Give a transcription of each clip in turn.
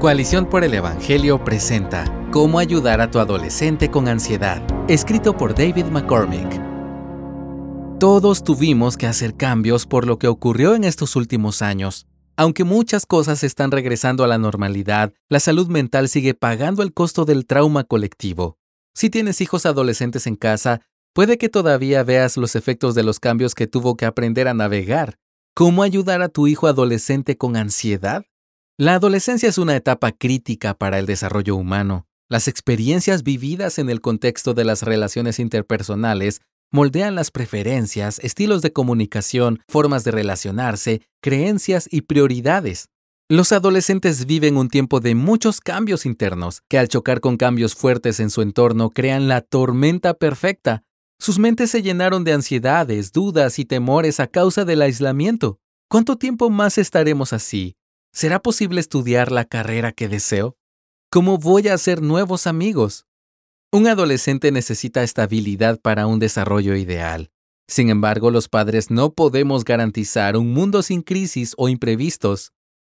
Coalición por el Evangelio presenta Cómo ayudar a tu adolescente con ansiedad, escrito por David McCormick. Todos tuvimos que hacer cambios por lo que ocurrió en estos últimos años. Aunque muchas cosas están regresando a la normalidad, la salud mental sigue pagando el costo del trauma colectivo. Si tienes hijos adolescentes en casa, puede que todavía veas los efectos de los cambios que tuvo que aprender a navegar. ¿Cómo ayudar a tu hijo adolescente con ansiedad? La adolescencia es una etapa crítica para el desarrollo humano. Las experiencias vividas en el contexto de las relaciones interpersonales moldean las preferencias, estilos de comunicación, formas de relacionarse, creencias y prioridades. Los adolescentes viven un tiempo de muchos cambios internos, que al chocar con cambios fuertes en su entorno crean la tormenta perfecta. Sus mentes se llenaron de ansiedades, dudas y temores a causa del aislamiento. ¿Cuánto tiempo más estaremos así? ¿Será posible estudiar la carrera que deseo? ¿Cómo voy a hacer nuevos amigos? Un adolescente necesita estabilidad para un desarrollo ideal. Sin embargo, los padres no podemos garantizar un mundo sin crisis o imprevistos.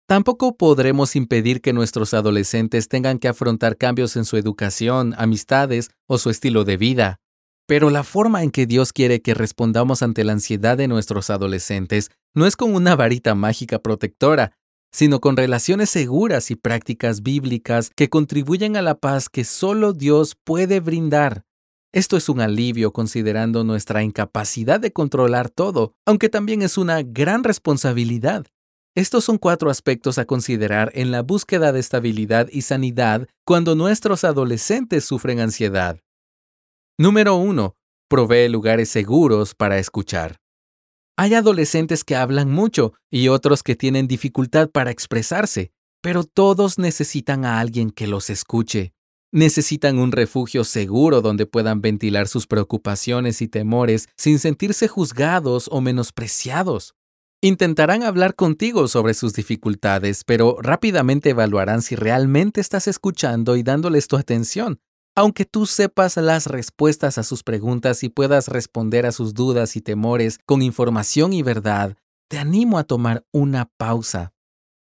Tampoco podremos impedir que nuestros adolescentes tengan que afrontar cambios en su educación, amistades o su estilo de vida. Pero la forma en que Dios quiere que respondamos ante la ansiedad de nuestros adolescentes no es con una varita mágica protectora, sino con relaciones seguras y prácticas bíblicas que contribuyen a la paz que solo Dios puede brindar. Esto es un alivio considerando nuestra incapacidad de controlar todo, aunque también es una gran responsabilidad. Estos son cuatro aspectos a considerar en la búsqueda de estabilidad y sanidad cuando nuestros adolescentes sufren ansiedad. Número 1. Provee lugares seguros para escuchar. Hay adolescentes que hablan mucho y otros que tienen dificultad para expresarse, pero todos necesitan a alguien que los escuche. Necesitan un refugio seguro donde puedan ventilar sus preocupaciones y temores sin sentirse juzgados o menospreciados. Intentarán hablar contigo sobre sus dificultades, pero rápidamente evaluarán si realmente estás escuchando y dándoles tu atención, aunque tú sepas las respuestas a sus preguntas y puedas responder a sus dudas y temores con información y verdad, te animo a tomar una pausa.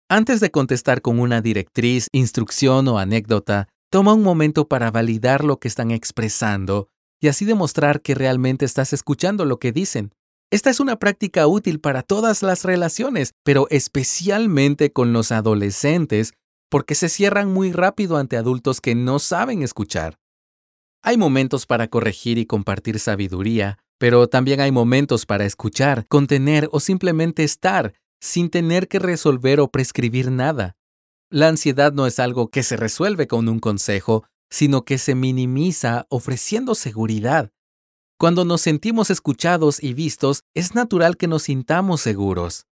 Antes de contestar con una directriz, instrucción o anécdota, toma un momento para validar lo que están expresando y así demostrar que realmente estás escuchando lo que dicen. Esta es una práctica útil para todas las relaciones, pero especialmente con los adolescentes porque se cierran muy rápido ante adultos que no saben escuchar. Hay momentos para corregir y compartir sabiduría, pero también hay momentos para escuchar, contener o simplemente estar, sin tener que resolver o prescribir nada. La ansiedad no es algo que se resuelve con un consejo, sino que se minimiza ofreciendo seguridad. Cuando nos sentimos escuchados y vistos, es natural que nos sintamos seguros.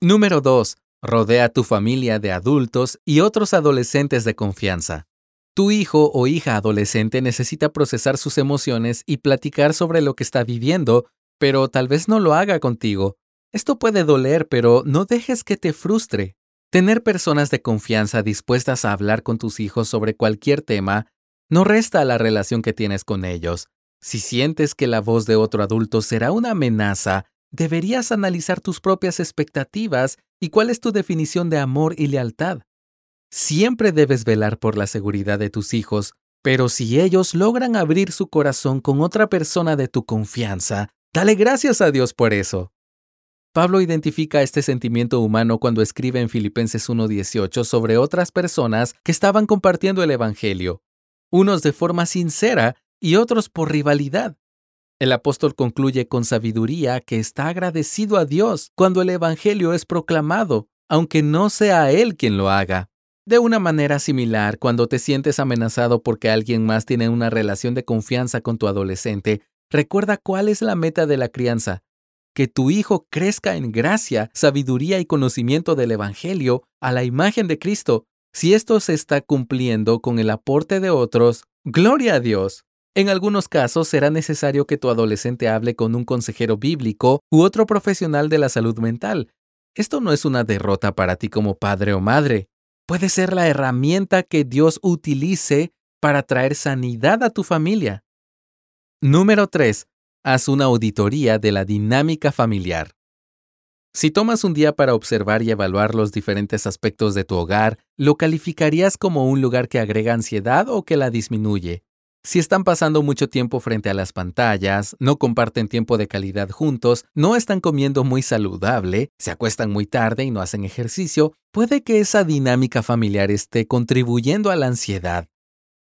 Número 2. Rodea a tu familia de adultos y otros adolescentes de confianza. Tu hijo o hija adolescente necesita procesar sus emociones y platicar sobre lo que está viviendo, pero tal vez no lo haga contigo. Esto puede doler, pero no dejes que te frustre. Tener personas de confianza dispuestas a hablar con tus hijos sobre cualquier tema no resta a la relación que tienes con ellos. Si sientes que la voz de otro adulto será una amenaza, deberías analizar tus propias expectativas y cuál es tu definición de amor y lealtad. Siempre debes velar por la seguridad de tus hijos, pero si ellos logran abrir su corazón con otra persona de tu confianza, dale gracias a Dios por eso. Pablo identifica este sentimiento humano cuando escribe en Filipenses 1.18 sobre otras personas que estaban compartiendo el Evangelio, unos de forma sincera y otros por rivalidad. El apóstol concluye con sabiduría que está agradecido a Dios cuando el Evangelio es proclamado, aunque no sea Él quien lo haga. De una manera similar, cuando te sientes amenazado porque alguien más tiene una relación de confianza con tu adolescente, recuerda cuál es la meta de la crianza. Que tu hijo crezca en gracia, sabiduría y conocimiento del Evangelio a la imagen de Cristo. Si esto se está cumpliendo con el aporte de otros, gloria a Dios. En algunos casos será necesario que tu adolescente hable con un consejero bíblico u otro profesional de la salud mental. Esto no es una derrota para ti como padre o madre. Puede ser la herramienta que Dios utilice para traer sanidad a tu familia. Número 3. Haz una auditoría de la dinámica familiar. Si tomas un día para observar y evaluar los diferentes aspectos de tu hogar, ¿lo calificarías como un lugar que agrega ansiedad o que la disminuye? Si están pasando mucho tiempo frente a las pantallas, no comparten tiempo de calidad juntos, no están comiendo muy saludable, se acuestan muy tarde y no hacen ejercicio, puede que esa dinámica familiar esté contribuyendo a la ansiedad.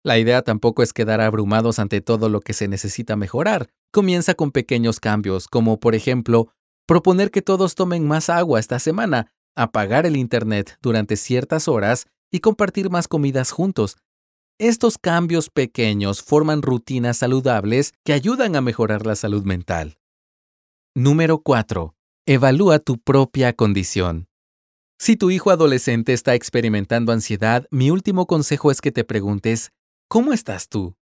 La idea tampoco es quedar abrumados ante todo lo que se necesita mejorar. Comienza con pequeños cambios, como por ejemplo, proponer que todos tomen más agua esta semana, apagar el Internet durante ciertas horas y compartir más comidas juntos. Estos cambios pequeños forman rutinas saludables que ayudan a mejorar la salud mental. Número 4. Evalúa tu propia condición. Si tu hijo adolescente está experimentando ansiedad, mi último consejo es que te preguntes, ¿cómo estás tú?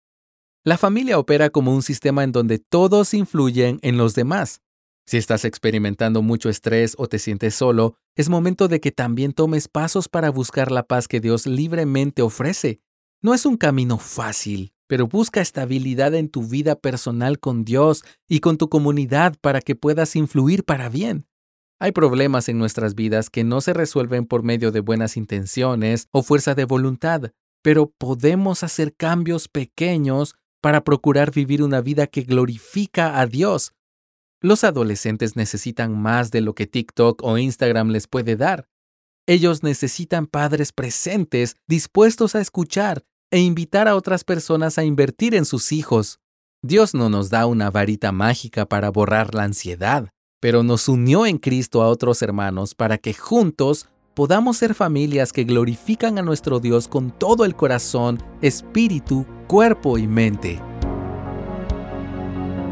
La familia opera como un sistema en donde todos influyen en los demás. Si estás experimentando mucho estrés o te sientes solo, es momento de que también tomes pasos para buscar la paz que Dios libremente ofrece. No es un camino fácil, pero busca estabilidad en tu vida personal con Dios y con tu comunidad para que puedas influir para bien. Hay problemas en nuestras vidas que no se resuelven por medio de buenas intenciones o fuerza de voluntad, pero podemos hacer cambios pequeños para procurar vivir una vida que glorifica a Dios los adolescentes necesitan más de lo que TikTok o Instagram les puede dar. Ellos necesitan padres presentes, dispuestos a escuchar e invitar a otras personas a invertir en sus hijos. Dios no nos da una varita mágica para borrar la ansiedad, pero nos unió en Cristo a otros hermanos para que juntos podamos ser familias que glorifican a nuestro Dios con todo el corazón, espíritu, cuerpo y mente.